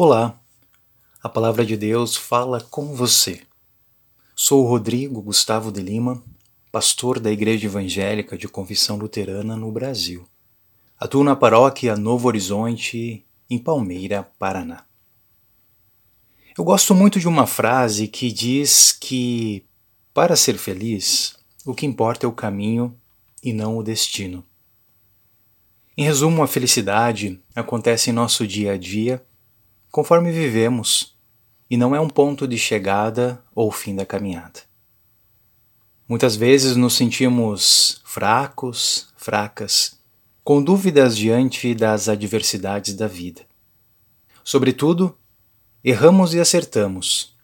Olá, a palavra de Deus fala com você. Sou Rodrigo Gustavo de Lima, pastor da Igreja Evangélica de Confissão Luterana no Brasil. Atuo na paróquia Novo Horizonte, em Palmeira, Paraná. Eu gosto muito de uma frase que diz que, para ser feliz, o que importa é o caminho e não o destino. Em resumo, a felicidade acontece em nosso dia a dia conforme vivemos, e não é um ponto de chegada ou fim da caminhada. Muitas vezes nos sentimos fracos, fracas, com dúvidas diante das adversidades da vida. Sobretudo, erramos e acertamos,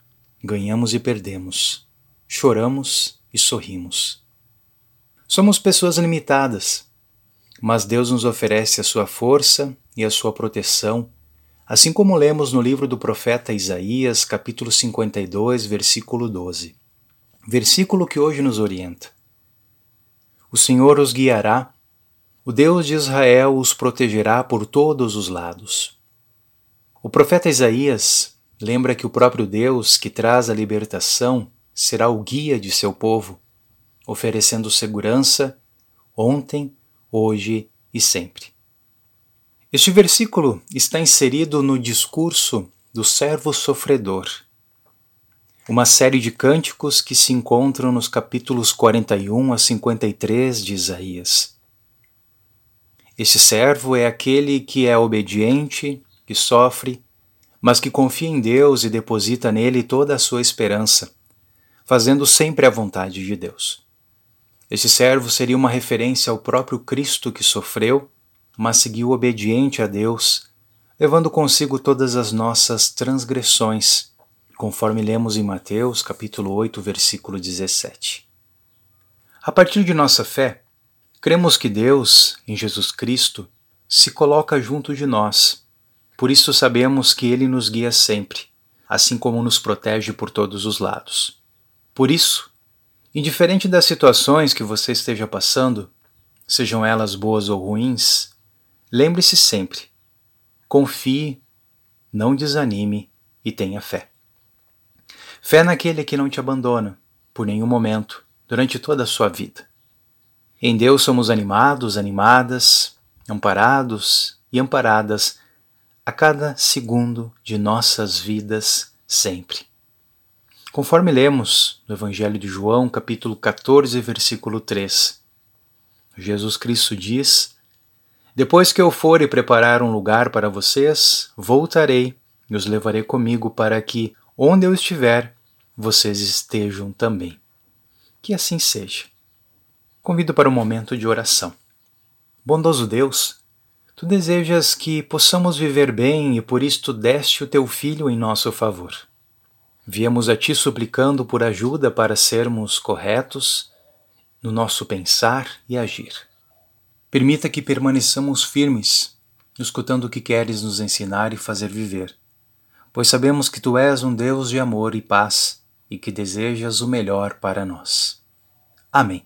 ganhamos e perdemos, choramos e sorrimos. Somos pessoas limitadas, mas Deus nos oferece a sua força e a sua proteção Assim como lemos no livro do profeta Isaías, capítulo 52, versículo 12. Versículo que hoje nos orienta. O Senhor os guiará, o Deus de Israel os protegerá por todos os lados. O profeta Isaías lembra que o próprio Deus que traz a libertação será o guia de seu povo, oferecendo segurança ontem, hoje e sempre. Este versículo está inserido no discurso do servo sofredor, uma série de cânticos que se encontram nos capítulos 41 a 53 de Isaías. Este servo é aquele que é obediente, que sofre, mas que confia em Deus e deposita nele toda a sua esperança, fazendo sempre a vontade de Deus. Este servo seria uma referência ao próprio Cristo que sofreu mas seguiu obediente a Deus, levando consigo todas as nossas transgressões, conforme lemos em Mateus capítulo 8, versículo 17. A partir de nossa fé, cremos que Deus, em Jesus Cristo, se coloca junto de nós. Por isso sabemos que ele nos guia sempre, assim como nos protege por todos os lados. Por isso, indiferente das situações que você esteja passando, sejam elas boas ou ruins, Lembre-se sempre: confie, não desanime e tenha fé. Fé naquele que não te abandona, por nenhum momento, durante toda a sua vida. Em Deus somos animados, animadas, amparados e amparadas a cada segundo de nossas vidas sempre. Conforme lemos no Evangelho de João, capítulo 14, versículo 3, Jesus Cristo diz depois que eu for e preparar um lugar para vocês, voltarei e os levarei comigo para que, onde eu estiver, vocês estejam também. Que assim seja. Convido para um momento de oração. Bondoso Deus, tu desejas que possamos viver bem e por isto deste o teu Filho em nosso favor. Viemos a ti suplicando por ajuda para sermos corretos no nosso pensar e agir. Permita que permaneçamos firmes, escutando o que queres nos ensinar e fazer viver, pois sabemos que tu és um Deus de amor e paz e que desejas o melhor para nós. Amém.